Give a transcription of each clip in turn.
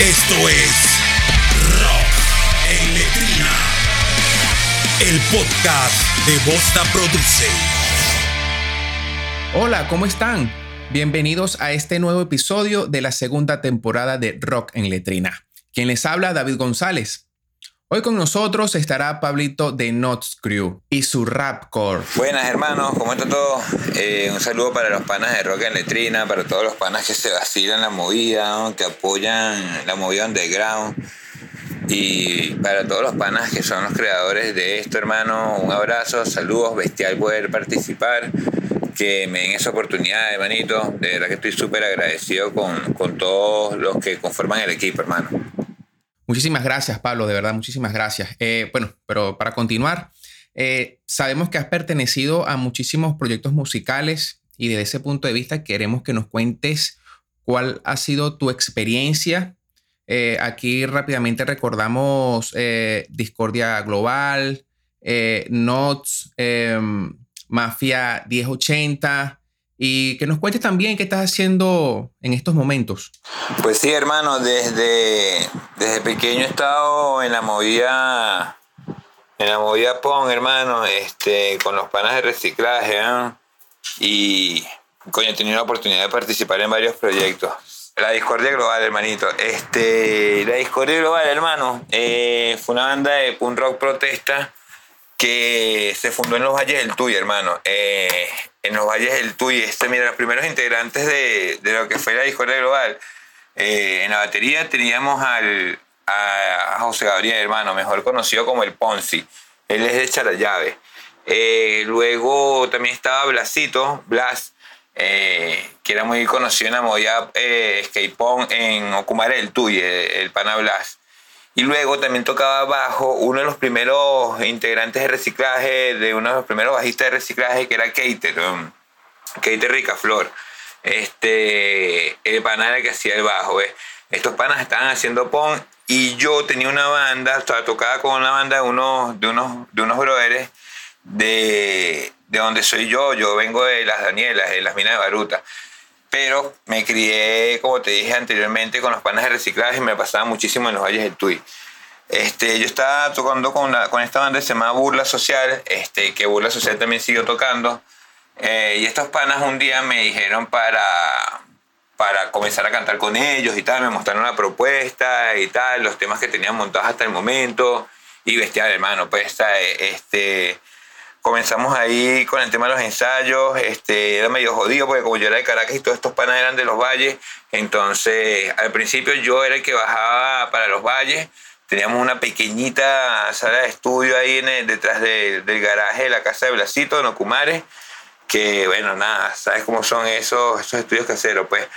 Esto es Rock en Letrina, el podcast de Bosta Produce. Hola, ¿cómo están? Bienvenidos a este nuevo episodio de la segunda temporada de Rock en Letrina. Quien les habla, David González. Hoy con nosotros estará Pablito de Nots Crew y su Rapcore. Buenas hermanos, ¿cómo está todo? Eh, un saludo para los panas de Rock en Letrina, para todos los panas que se vacilan la movida, que apoyan la movida underground. Y para todos los panas que son los creadores de esto, hermano, un abrazo, saludos, bestial poder participar, que me den esa oportunidad, hermanito. De verdad que estoy súper agradecido con, con todos los que conforman el equipo, hermano. Muchísimas gracias, Pablo, de verdad, muchísimas gracias. Eh, bueno, pero para continuar, eh, sabemos que has pertenecido a muchísimos proyectos musicales y desde ese punto de vista queremos que nos cuentes cuál ha sido tu experiencia. Eh, aquí rápidamente recordamos Discordia Global, Notes, em, Mafia 1080, y que nos cuentes también qué estás haciendo en estos momentos. Pues sí, hermano, desde, desde pequeño he estado en la movida, en la movida PON, hermano, este, con los panas de reciclaje, y coño, he tenido la oportunidad de participar en varios proyectos. La Discordia Global, hermanito. Este, la Discordia Global, hermano, eh, fue una banda de punk rock protesta que se fundó en los Valles del Tuy, hermano. Eh, en los Valles del Tuy. Este, mira, los primeros integrantes de, lo que fue la Discordia Global. Eh, en la batería teníamos al, a José Gabriel, hermano, mejor conocido como el Ponzi. Él es de Charallave. Eh, luego también estaba Blasito, Blas, eh, que era muy conocido en la movida eh, en Ocumare del Tuy, el pana Blas. Y luego también tocaba bajo uno de los primeros integrantes de reciclaje, de uno de los primeros bajistas de reciclaje, que era Keiter, um, Keiter Ricaflor. Este, el pana era que hacía el bajo. Estos panas estaban haciendo pon y yo tenía una banda, estaba tocada con una banda de unos, de unos, de unos brothers de, de donde soy yo. Yo vengo de las Danielas, de las minas de Baruta. Pero me crié, como te dije anteriormente, con los panes de reciclaje y me pasaba muchísimo en los valles del Tuy. Este, yo estaba tocando con, con esta banda que se llama Burla Social, este, que Burla Social también siguió tocando. Eh, y estos panas un día me dijeron para, para comenzar a cantar con ellos y tal, me mostraron la propuesta y tal, los temas que tenían montados hasta el momento. Y bestial, hermano, pues este, comenzamos ahí con el tema de los ensayos, este, era medio jodido porque como yo era de Caracas y todos estos panas eran de los valles, entonces al principio yo era el que bajaba para los valles, teníamos una pequeñita sala de estudio ahí en detrás del garaje de la casa de Blasito, en Ocumares, que bueno, nada, sabes cómo son esos, esos estudios caseros, pues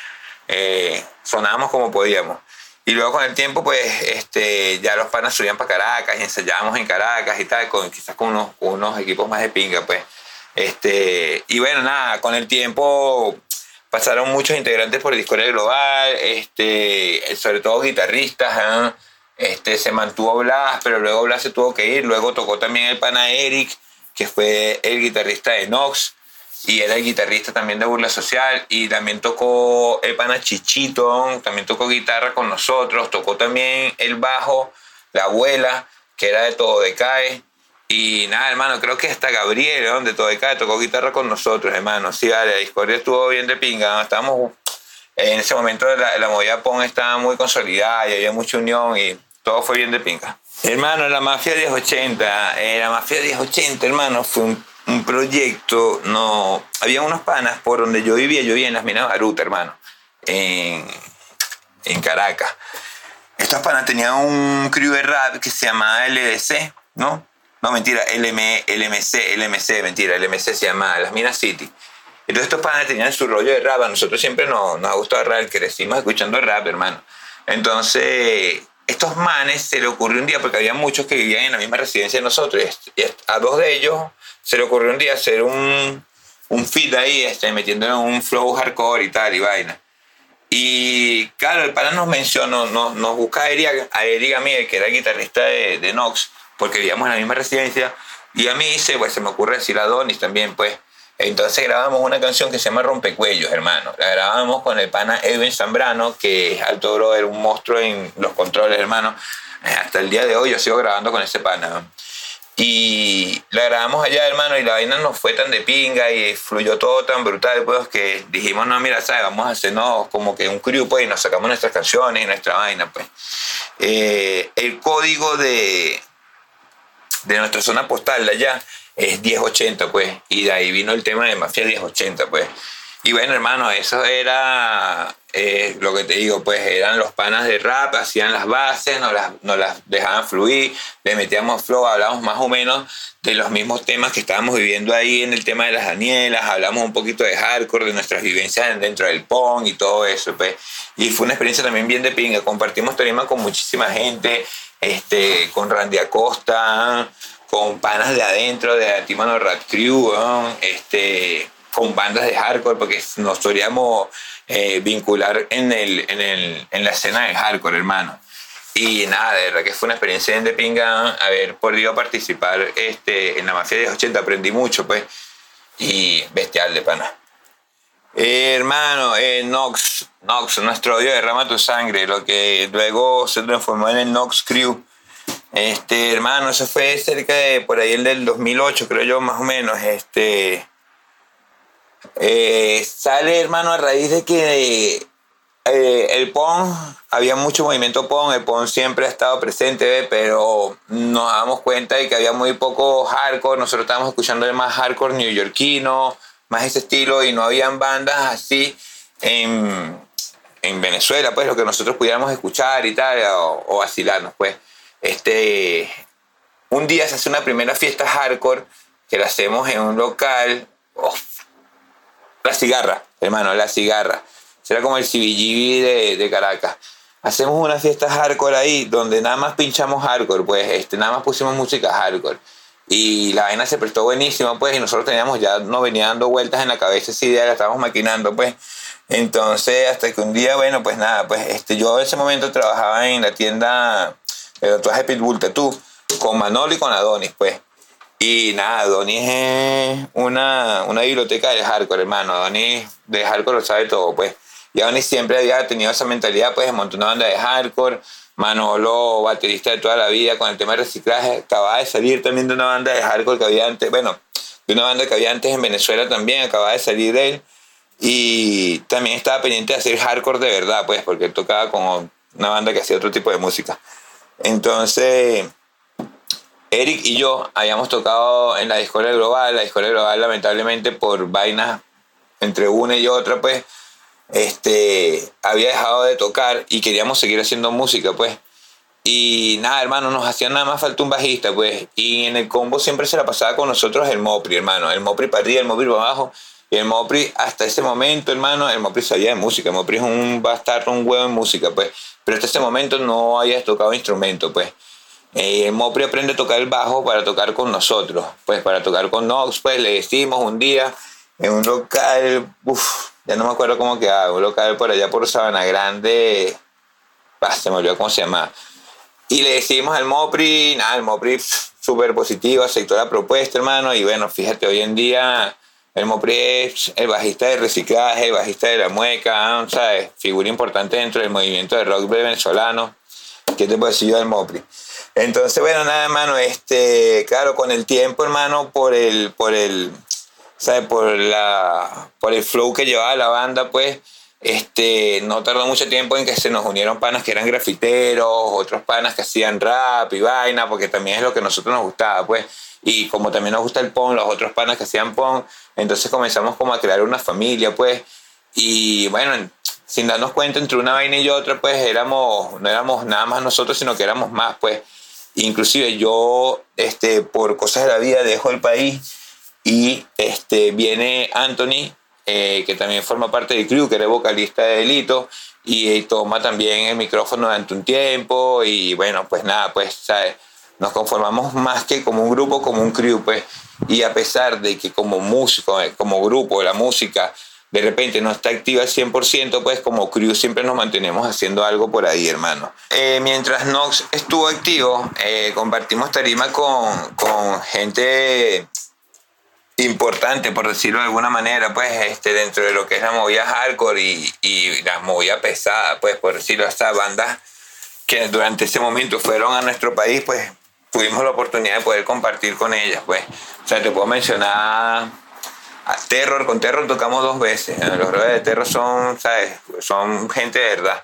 eh, sonábamos como podíamos. Y luego con el tiempo, pues, este, ya los panas subían para Caracas y ensayábamos en Caracas y tal, con, quizás con unos, unos equipos más de pinga, pues. Este, y bueno, nada, con el tiempo pasaron muchos integrantes por Discordia Global, este, sobre todo guitarristas, ¿eh? este, se mantuvo Blas, pero luego Blas se tuvo que ir, luego tocó también el pana Eric, que fue el guitarrista de Nox, y era el guitarrista también de Burla Social y también tocó el pana Chichito, también tocó guitarra con nosotros, tocó también el bajo, la abuela, que era de Todo Decae. Y nada, hermano, creo que hasta Gabriel, de Todo Decae, tocó guitarra con nosotros, hermano. Sí, vale, la discordia estuvo bien de pinga, estábamos, en ese momento la, la movida PON estaba muy consolidada y había mucha unión y todo fue bien de pinga. Hermano, la Mafia 1080, eh, la Mafia 1080, hermano, fue un un proyecto, no, había unos panas por donde yo vivía, yo vivía en las minas Baruta, hermano, en, en Caracas. Estos panas tenían un crew de rap que se llamaba LDC, ¿no? No, mentira, LM, LMC, LMC, mentira, LMC se llamaba Las Minas City. Entonces estos panas tenían su rollo de rap, a nosotros siempre nos, nos ha gustado el rap, crecimos escuchando rap, hermano. Entonces, estos manes se le ocurrió un día, porque había muchos que vivían en la misma residencia de nosotros, y a dos de ellos se le ocurrió un día hacer un, un feed ahí, este, metiendo en un flow hardcore y tal, y vaina. Y claro, el pana nos mencionó, nos, nos busca a Eric, a Miguel, que era el guitarrista de, de Nox, porque vivíamos en la misma residencia, y a mí se, pues, se me ocurre decir a Donis también, pues, Entonces grabamos una canción que se llama Rompecuellos, hermano. La grabamos con el pana Edwin Zambrano, que es alto brother, un monstruo en los controles, hermano. Eh, hasta el día de hoy yo sigo grabando con ese pana. Y la grabamos allá, hermano, y la vaina nos fue tan de pinga y fluyó todo tan brutal, pues, que dijimos, no, mira, ¿sabes? vamos a hacernos como que un crew, pues, y nos sacamos nuestras canciones y nuestra vaina, pues. Eh, el código de, de nuestra zona postal allá es 1080, pues, y de ahí vino el tema de Mafia 1080, pues. Y bueno, hermano, eso era eh, lo que te digo, pues eran los panas de rap, hacían las bases, nos las, nos las dejaban fluir, le metíamos flow, hablábamos más o menos de los mismos temas que estábamos viviendo ahí en el tema de las Danielas, hablamos un poquito de hardcore, de nuestras vivencias dentro del pong y todo eso, pues. Y fue una experiencia también bien de pinga, compartimos tarima con muchísima gente, este, con Randy Acosta, con panas de adentro, de Antimano Rat Crew, este con bandas de hardcore porque nos solíamos eh, vincular en, el, en, el, en, la escena de hardcore, hermano. Y nada, de verdad que fue una experiencia de pinga haber podido participar este, en la mafia de 80, aprendí mucho, pues, y bestial de pana. Eh, hermano, eh, Nox, Nox, nuestro odio derrama tu sangre, lo que luego se transformó en el Nox Crew. Este, hermano, eso fue cerca de por ahí el del 2008, creo yo, más o menos. Este, eh, sale, hermano, a raíz de que eh, el PON, había mucho movimiento PON, el PON siempre ha estado presente, pero nos damos cuenta de que había muy poco hardcore, nosotros estábamos escuchando el más hardcore neoyorquino, más ese estilo, y no habían bandas así en, en Venezuela, pues lo que nosotros pudiéramos escuchar y tal, o, o vacilarnos, pues. Este, un día se hace una primera fiesta hardcore que la hacemos en un local. La cigarra, hermano, la cigarra. Será como el CBGB de, de Caracas. Hacemos una fiesta hardcore ahí donde nada más pinchamos hardcore, pues este, nada más pusimos música hardcore. Y la vaina se prestó buenísima, pues, y nosotros teníamos ya, nos venía dando vueltas en la cabeza esa idea, la estábamos maquinando, pues. Entonces, hasta que un día, bueno, pues nada, pues este, yo en ese momento trabajaba en la tienda de tatuaje Pitbull Tattoo con Manolo y con Adonis, pues. Y nada, Adonis es una, una biblioteca de hardcore, hermano. Adonis de hardcore lo sabe todo, pues. Y Adonis siempre había tenido esa mentalidad, pues, de montar una banda de hardcore. Manolo, baterista de toda la vida, con el tema de reciclaje, acababa de salir también de una banda de hardcore que había antes, bueno, de una banda que había antes en Venezuela también, acababa de salir de él. Y también estaba pendiente de hacer hardcore de verdad, pues, porque tocaba con una banda que hacía otro tipo de música. Entonces, Eric y yo habíamos tocado en la Discordia Global. La Discordia Global, lamentablemente, por vainas entre una y otra, pues, este, había dejado de tocar y queríamos seguir haciendo música, pues. Y nada, hermano, nos hacía nada más falta un bajista, pues. Y en el combo siempre se la pasaba con nosotros el Mopri, hermano. El Mopri para arriba, el Mopri para abajo. Y el Mopri, hasta ese momento, hermano, el Mopri sabía de música. El Mopri es un bastardo, un huevo en música, pues. Pero hasta ese momento no había tocado instrumento, pues. Eh, Mopri aprende a tocar el bajo para tocar con nosotros, pues para tocar con Nox, pues le decimos un día en un local, uff, ya no me acuerdo cómo quedaba, un local por allá por Sabana Grande, bah, se me olvidó cómo se llama. Y le decimos al Mopri, nada, el Mopri súper positivo, aceptó la propuesta, hermano, y bueno, fíjate, hoy en día el Mopri es el bajista de reciclaje, el bajista de la mueca, ¿sabes? Figura importante dentro del movimiento de rock venezolano. ¿Qué te puedo decir yo del Mopri? Entonces, bueno, nada, hermano, este, claro, con el tiempo, hermano, por el, por el, ¿sabes? Por la, por el flow que llevaba la banda, pues, este, no tardó mucho tiempo en que se nos unieron panas que eran grafiteros, otros panas que hacían rap y vaina, porque también es lo que a nosotros nos gustaba, pues. Y como también nos gusta el punk, los otros panas que hacían punk, entonces comenzamos como a crear una familia, pues. Y bueno, sin darnos cuenta entre una vaina y otra, pues éramos, no éramos nada más nosotros, sino que éramos más, pues. Inclusive yo, este, por cosas de la vida, dejo el país y este, viene Anthony, eh, que también forma parte del crew, que era vocalista de Delito, y toma también el micrófono durante un tiempo y bueno, pues nada, pues, ¿sabes? Nos conformamos más que como un grupo, como un crew, pues. Y a pesar de que como músico, eh, como grupo, la música de repente no está activa al 100%, pues como crew siempre nos mantenemos haciendo algo por ahí, hermano. Eh, mientras Nox estuvo activo, eh, compartimos tarima con, con gente importante, por decirlo de alguna manera, pues, este, dentro de lo que es la movida hardcore y, y la movida pesada, pues, por decirlo, estas bandas que durante ese momento fueron a nuestro país, pues, tuvimos la oportunidad de poder compartir con ellas, pues. O sea, te puedo mencionar Terror, con Terror tocamos dos veces. Los roles de Terror son, ¿sabes? Son gente de verdad.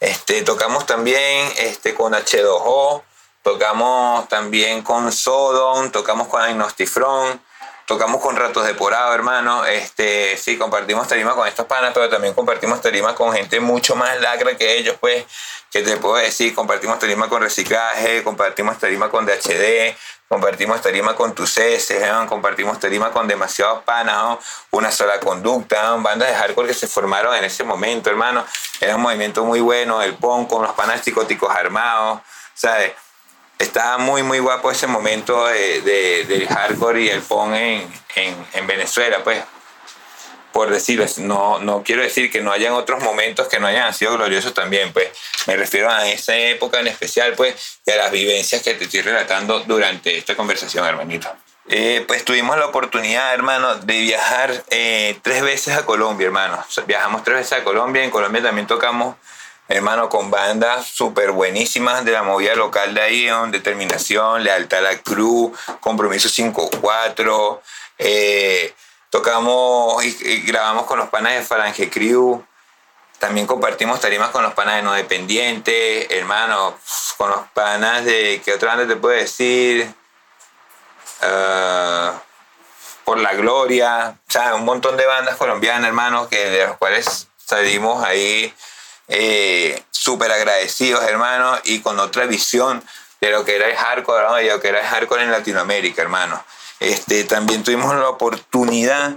Este, tocamos también este, con H2O, tocamos también con Sodom, tocamos con Agnostifront, tocamos con Ratos de Porado, hermano. Este, sí, compartimos tarima con estos panas, pero también compartimos tarima con gente mucho más lacra que ellos, pues, que te puedo decir, compartimos tarima con Reciclaje, compartimos tarima con DHD, compartimos tarima con tus heces, compartimos tarima con demasiados panas, una sola conducta, bandas de hardcore que se formaron en ese momento, hermano. Era un movimiento muy bueno, el PON con los panas psicóticos armados, ¿sabes? Estaba muy, muy guapo ese momento de, del hardcore y el PON en, en, en Venezuela, pues por decirlo, no, no quiero decir que no hayan otros momentos que no hayan sido gloriosos también, pues me refiero a esa época en especial, pues, y a las vivencias que te estoy relatando durante esta conversación, hermanito. Eh, pues tuvimos la oportunidad, hermano, de viajar eh, tres veces a Colombia, hermano. viajamos tres veces a Colombia. En Colombia también tocamos, hermano, con bandas súper buenísimas de la movida local de ahí, Determinación, Lealtad a la Cruz, Compromiso 5-4. Eh, Tocamos y, grabamos con los panas de Falange Crew. También compartimos tarimas con los panas de No Dependiente, hermano, con los panas de. ¿Qué otra banda te puedo decir? Ah, por la Gloria. O sea, un montón de bandas colombianas, hermano, que de los cuales salimos ahí eh, súper agradecidos, hermano, y con otra visión de lo que era el hardcore, de lo que era el hardcore en Latinoamérica, hermano. Este, también tuvimos la oportunidad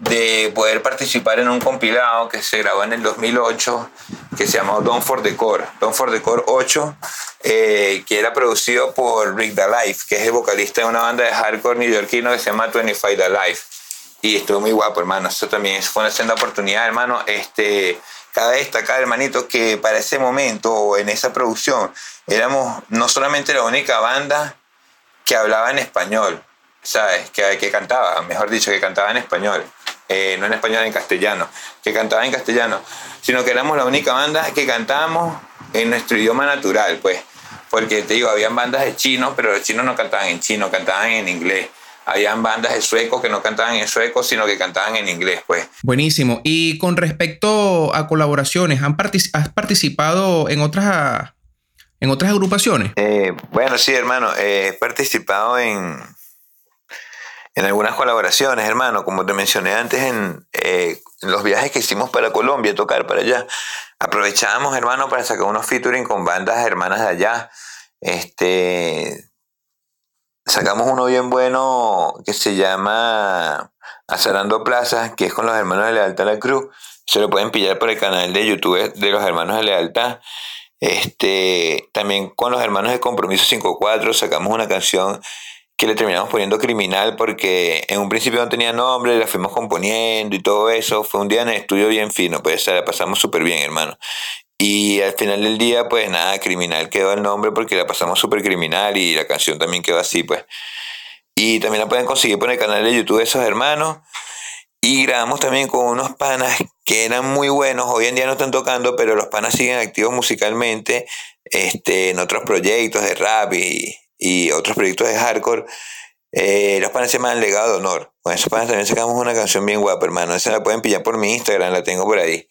de poder participar en un compilado que se grabó en el 2008 que se llamó Don't for the Core, Don't for the Core 8, eh, que era producido por Rick Life, que es el vocalista de una banda de hardcore neoyorquino que se llama 25 The Life. Y estuvo muy guapo, hermano. Eso también fue una senda oportunidad, hermano. Este, cabe destacar, hermanito, que para ese momento, en esa producción, éramos no solamente la única banda que hablaba en español, ¿sabes? Que, que cantaba, mejor dicho, que cantaba en español, eh, no en español, en castellano, que cantaba en castellano, sino que éramos la única banda que cantábamos en nuestro idioma natural, pues, porque te digo, habían bandas de chinos, pero los chinos no cantaban en chino, cantaban en inglés. Habían bandas de suecos que no cantaban en sueco, sino que cantaban en inglés, pues. Buenísimo. Y con respecto a colaboraciones, ¿has participado en otras, en otras agrupaciones? Eh, bueno, sí, hermano. he participado en, en algunas colaboraciones, hermano, como te mencioné antes eh, en, los viajes que hicimos para Colombia, tocar para allá, aprovechábamos, hermano, para sacar unos featuring con bandas hermanas de allá. Este, sacamos uno bien bueno que se llama Azarando Plaza, que es con los hermanos de Lealtad a la Cruz. Se lo pueden pillar por el canal de YouTube de los hermanos de Lealtad. Este, también con los hermanos de Compromiso 54 sacamos una canción que le terminamos poniendo criminal porque en un principio no tenía nombre, la fuimos componiendo y todo eso. Fue un día en el estudio bien fino, pues la pasamos súper bien, hermano. Y al final del día, pues nada, criminal quedó el nombre porque la pasamos súper criminal y la canción también quedó así, pues. Y también la pueden conseguir por el canal de YouTube de esos hermanos. Y grabamos también con unos panas que eran muy buenos, hoy en día no están tocando, pero los panas siguen activos musicalmente este, en otros proyectos de rap y, y otros proyectos de hardcore, eh, los panes se llaman Legado de Honor. Con esos panes también sacamos una canción bien guapa, hermano. Esa la pueden pillar por mi Instagram, la tengo por ahí.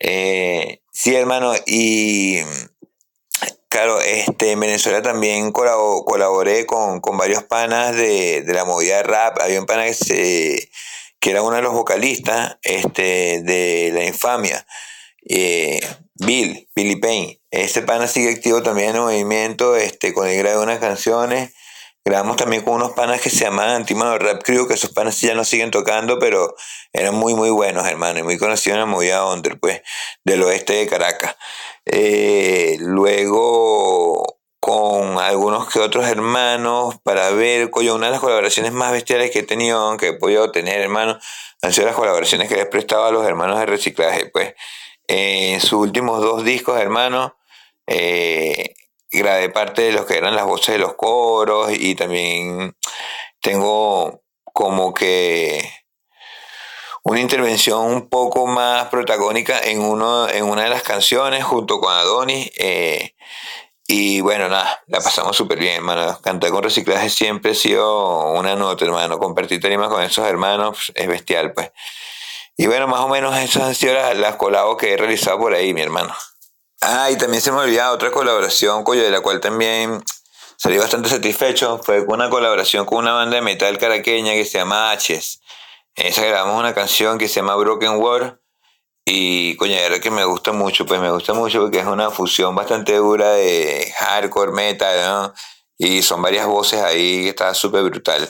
Eh, sí, hermano, y claro, este, en Venezuela también colaboré con, varios panas de, la movida de rap. Había un pana que, se, que era uno de los vocalistas este, de La Infamia. Eh, Bill, Billy Payne. Este pana sigue activo también en el movimiento, este, con el grado de unas canciones. Grabamos también con unos panas que se llamaban Antimano Rap Crew, que esos panas ya no siguen tocando, pero eran muy, muy buenos, hermano, y muy conocidos en la movida under, pues, del oeste de Caracas. Eh, luego, con algunos que otros hermanos, para ver, coño, una de las colaboraciones más bestiales que he tenido, que he podido tener, hermano, han sido las colaboraciones que les prestaba a los hermanos de reciclaje, pues en sus últimos dos discos, hermano, eh, grabé parte de los que eran las voces de los coros y también tengo como que una intervención un poco más protagónica en, uno, en una de las canciones junto con Adonis. Eh, y bueno, nada, la pasamos súper bien, hermano. Cantar con reciclaje siempre ha sido una nota, hermano. Compartir tarima con esos hermanos es bestial, pues. Y bueno, más o menos esas han sido las, las colabos que he realizado por ahí, mi hermano. Ah, y también se me olvidaba otra colaboración, coño, de la cual también salí bastante satisfecho. Fue una colaboración con una banda de metal caraqueña que se llama H's. Esa grabamos una canción que se llama Broken World. Y coño, era que me gusta mucho, pues me gusta mucho porque es una fusión bastante dura de hardcore, metal, ¿no? Y son varias voces ahí que está súper brutal.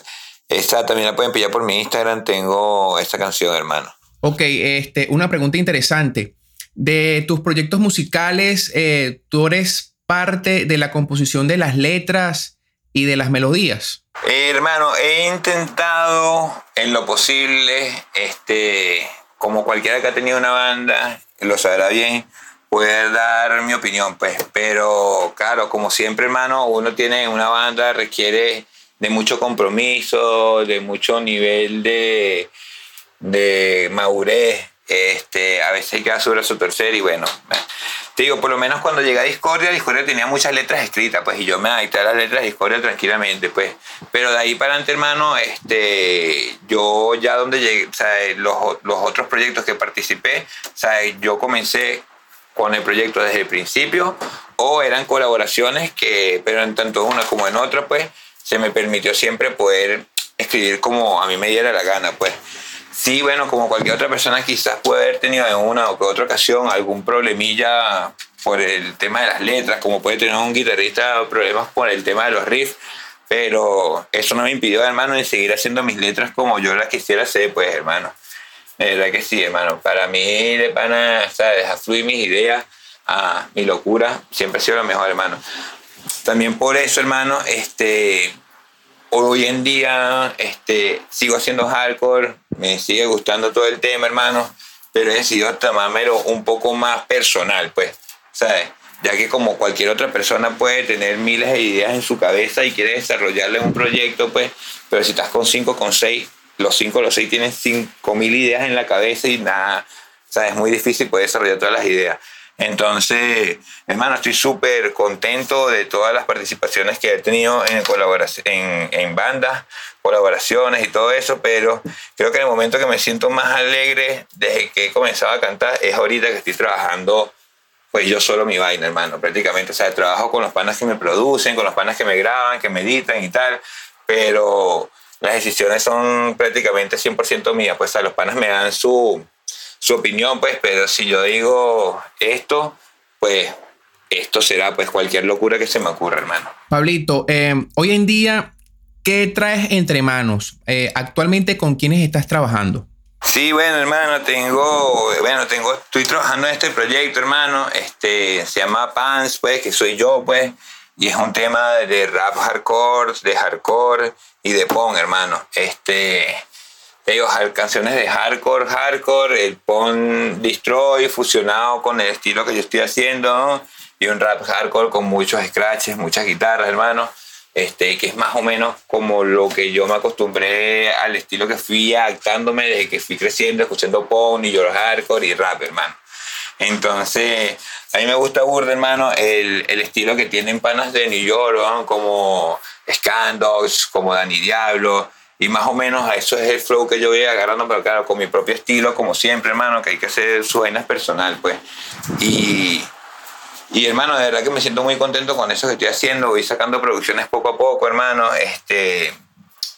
Esta también la pueden pillar por mi Instagram, tengo esta canción, hermano. Ok, este, una pregunta interesante. De tus proyectos musicales, eh, ¿tú eres parte de la composición de las letras y de las melodías? Eh, hermano, he intentado en lo posible, este, como cualquiera que ha tenido una banda, lo sabrá bien, poder dar mi opinión, pues. Pero claro, como siempre, hermano, uno tiene una banda, requiere de mucho compromiso, de mucho nivel de, de madurez. Este, a veces hay que dar su tercer y bueno, te digo, por lo menos cuando llegué a Discordia, Discordia tenía muchas letras escritas, pues, y yo me adapté a las letras de Discordia tranquilamente, pues. Pero de ahí para adelante, hermano, este, yo ya donde llegué, sea, los, los otros proyectos que participé, sea, yo comencé con el proyecto desde el principio, o eran colaboraciones que, pero en tanto una como en otra, pues, se me permitió siempre poder escribir como a mí me diera la gana, pues. Sí, bueno, como cualquier otra persona quizás puede haber tenido en una o que otra ocasión algún problemilla por el tema de las letras, como puede tener un guitarrista problemas por el tema de los riffs, pero eso no me impidió, hermano, de seguir haciendo mis letras como yo las quisiera hacer, pues, hermano. De verdad que sí, hermano. Para mí, de pana, ¿sabes? Fluir mis ideas, a mi locura, siempre ha sido lo mejor, hermano. También por eso, hermano, este, hoy en día este, sigo haciendo hardcore, me sigue gustando todo el tema, hermano, pero he decidido tomármelo un poco más personal, pues, ¿sabes? Ya que como cualquier otra persona puede tener miles de ideas en su cabeza y quiere desarrollarle un proyecto, pues, pero si estás con cinco, con seis, los cinco, los seis tienen cinco mil ideas en la cabeza y nada, ¿sabes? Es muy difícil poder desarrollar todas las ideas. Entonces, hermano, estoy súper contento de todas las participaciones que he tenido en, colaboración, en, en bandas, colaboraciones y todo eso, pero creo que en el momento que me siento más alegre desde que he comenzado a cantar es ahorita que estoy trabajando pues yo solo mi vaina, hermano, prácticamente. O sea, trabajo con los panas que me producen, con los panas que me graban, que me editan y tal, pero las decisiones son prácticamente 100% mías. Pues a los panas me dan su, su opinión, pues, pero si yo digo esto, pues esto será pues cualquier locura que se me ocurra, hermano. Pablito, eh, hoy en día, ¿qué traes entre manos? Eh, actualmente, ¿con quiénes estás trabajando? Sí, bueno, hermano, tengo, bueno, tengo, estoy trabajando en este proyecto, hermano, este, se llama Pants, pues, que soy yo, pues, y es un tema de rap hardcore, de hardcore y de punk, hermano. Este, ellos canciones de hardcore, hardcore, el punk destroy fusionado con el estilo que yo estoy haciendo y un rap hardcore con muchos scratches, muchas guitarras, hermano. Este, que es más o menos como lo que yo me acostumbré al estilo que fui adaptándome desde que fui creciendo, escuchando punk y yo hardcore y rap, hermano. Entonces, a mí me gusta burda, hermano, el, el estilo que tienen panas de New York, como Scandogs, como Danny Diablo, y más o menos a eso es el flow que yo voy agarrando, pero claro, con mi propio estilo, como siempre, hermano, que hay que hacer su vainas personal, pues. Y, y hermano, de verdad que me siento muy contento con eso que estoy haciendo. Voy sacando producciones poco a poco, hermano. Este,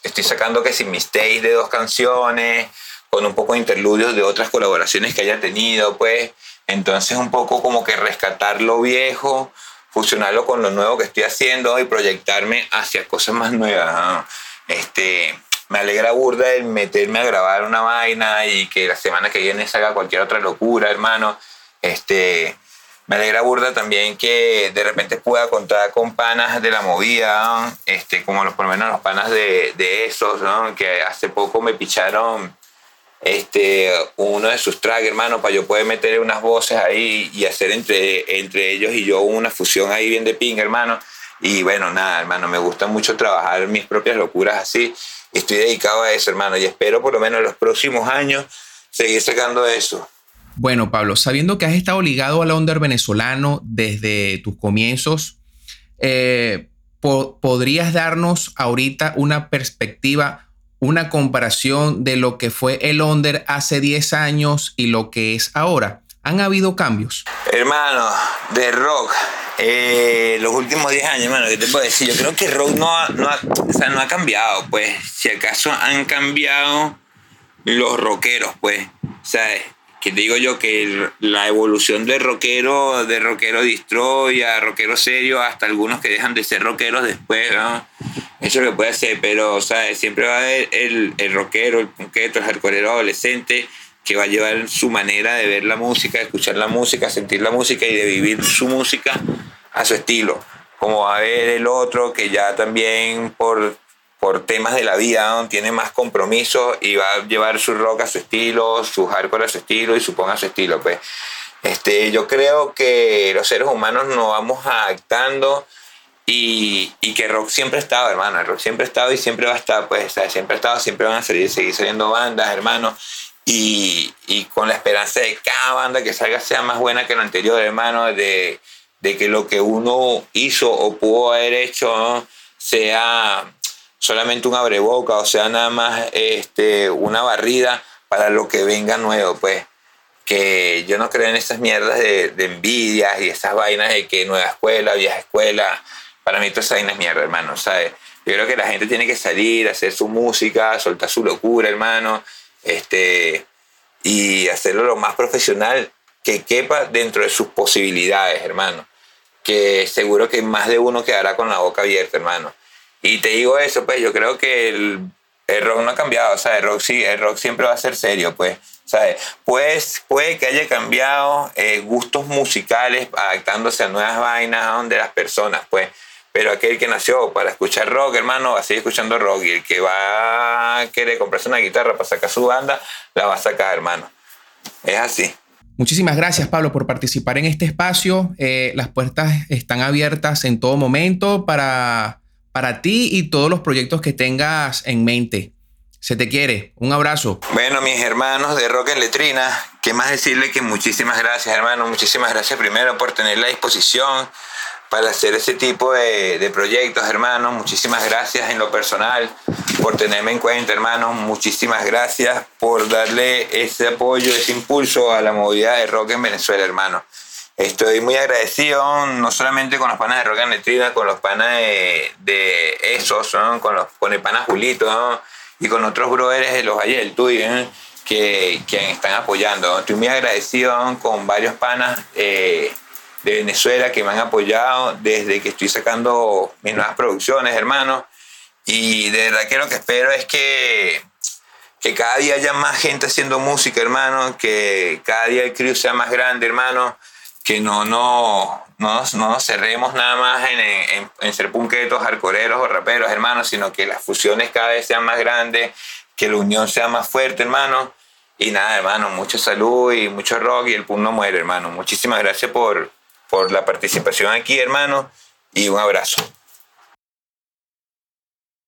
estoy sacando que sin mistakes de dos canciones, con un poco de interludios de otras colaboraciones que haya tenido, pues. Entonces, un poco como que rescatar lo viejo, fusionarlo con lo nuevo que estoy haciendo y proyectarme hacia cosas más nuevas. Este, me alegra burda el meterme a grabar una vaina y que la semana que viene salga cualquier otra locura, hermano. Este, me alegra burda también que de repente pueda contar con panas de la movida, este, como los, por lo menos los panas de, de esos, ¿no? que hace poco me picharon este, uno de sus tracks, hermano, para yo poder meter unas voces ahí y hacer entre, entre ellos y yo una fusión ahí bien de ping, hermano. Y bueno, nada, hermano, me gusta mucho trabajar mis propias locuras así. Estoy dedicado a eso, hermano, y espero por lo menos en los próximos años seguir sacando eso. Bueno, Pablo, sabiendo que has estado ligado al under venezolano desde tus comienzos, eh, ¿podrías darnos ahorita una perspectiva, una comparación de lo que fue el under hace 10 años y lo que es ahora? ¿Han habido cambios? Hermano, de rock, eh, los últimos 10 años, hermano, ¿qué te puedo decir? Yo creo que rock no ha, no no ha cambiado, pues. Si acaso han cambiado los rockeros, pues. ¿Sabes? que digo yo que la evolución del rockero, de rockero destroy a rockero serio, hasta algunos que dejan de ser rockeros después, ¿no? Eso es lo puede ser, pero, o sea, siempre va a haber el, el rockero, el punqueto, el hardcoreero adolescente que va a llevar su manera de ver la música, de escuchar la música, sentir la música y de vivir su música a su estilo. Como va a haber el otro que ya también por por temas de la vida, tiene más compromiso y va a llevar su rock a su estilo, su hardcore a su estilo y suponga a su estilo. Pues. Este, yo creo que los seres humanos nos vamos adaptando y, y que rock siempre ha estado, hermano. Rock siempre ha estado y siempre va a estar, pues, siempre ha estado, siempre van a salir, seguir saliendo bandas, hermano. Y, y, con la esperanza de que cada banda que salga sea más buena que la anterior, hermano, de, de que lo que uno hizo o pudo haber hecho sea solamente un abreboca, o sea, nada más este, una barrida para lo que venga nuevo, pues. Que yo no creo en esas mierdas de, de envidias y esas vainas de que nueva escuela, vieja escuela. Para mí toda esa vaina es mierda, hermano, ¿sabes? Yo creo que la gente tiene que salir, hacer su música, soltar su locura, hermano, este, y hacerlo lo más profesional que quepa dentro de sus posibilidades, hermano. Que seguro que más de uno quedará con la boca abierta, hermano. Y te digo eso, pues yo creo que el, el rock no ha cambiado, o sea, el rock, el rock siempre va a ser serio, pues. ¿sabes? Pues puede que haya cambiado eh, gustos musicales adaptándose a nuevas vainas de las personas, pues. Pero aquel que nació para escuchar rock, hermano, va a seguir escuchando rock. Y el que va a querer comprarse una guitarra para sacar su banda, la va a sacar, hermano. Es así. Muchísimas gracias, Pablo, por participar en este espacio. Eh, las puertas están abiertas en todo momento para para ti y todos los proyectos que tengas en mente. Se te quiere. Un abrazo. Bueno, mis hermanos de Rock en Letrina, ¿qué más decirle que muchísimas gracias, hermano? Muchísimas gracias primero por tener la disposición para hacer ese tipo de, de, proyectos, hermano. Muchísimas gracias en lo personal por tenerme en cuenta, hermano. Muchísimas gracias por darle ese apoyo, ese impulso a la movilidad de rock en Venezuela, hermano. Estoy muy agradecido, no solamente con los panas de Rock and con los panas de, esos, con, los, con el pana Julito y con otros brothers de los Valles del Tuy que, que están apoyando. Estoy muy agradecido con varios panas eh, de Venezuela que me han apoyado desde que estoy sacando mis nuevas producciones, hermano. Y de verdad que lo que espero es que, que cada día haya más gente haciendo música, hermano, que cada día el crew sea más grande, hermano que no, no, no, nos cerremos nada más en, en, ser punquetos, arcoreros o raperos, hermanos, sino que las fusiones cada vez sean más grandes, que la unión sea más fuerte, hermano. Y nada, hermano, mucha salud y mucho rock y el pum no muere, hermano. Muchísimas gracias por, por la participación aquí, hermano, y un abrazo.